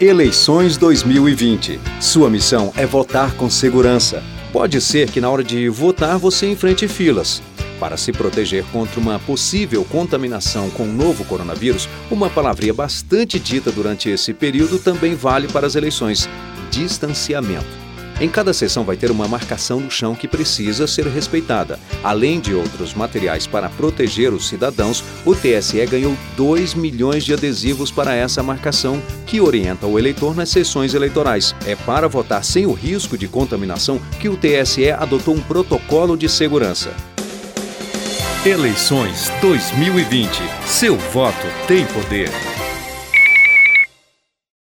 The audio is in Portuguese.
Eleições 2020. Sua missão é votar com segurança. Pode ser que na hora de votar você enfrente filas. Para se proteger contra uma possível contaminação com o novo coronavírus, uma palavrinha bastante dita durante esse período também vale para as eleições: distanciamento. Em cada sessão vai ter uma marcação no chão que precisa ser respeitada. Além de outros materiais para proteger os cidadãos, o TSE ganhou 2 milhões de adesivos para essa marcação, que orienta o eleitor nas sessões eleitorais. É para votar sem o risco de contaminação que o TSE adotou um protocolo de segurança. Eleições 2020. Seu voto tem poder.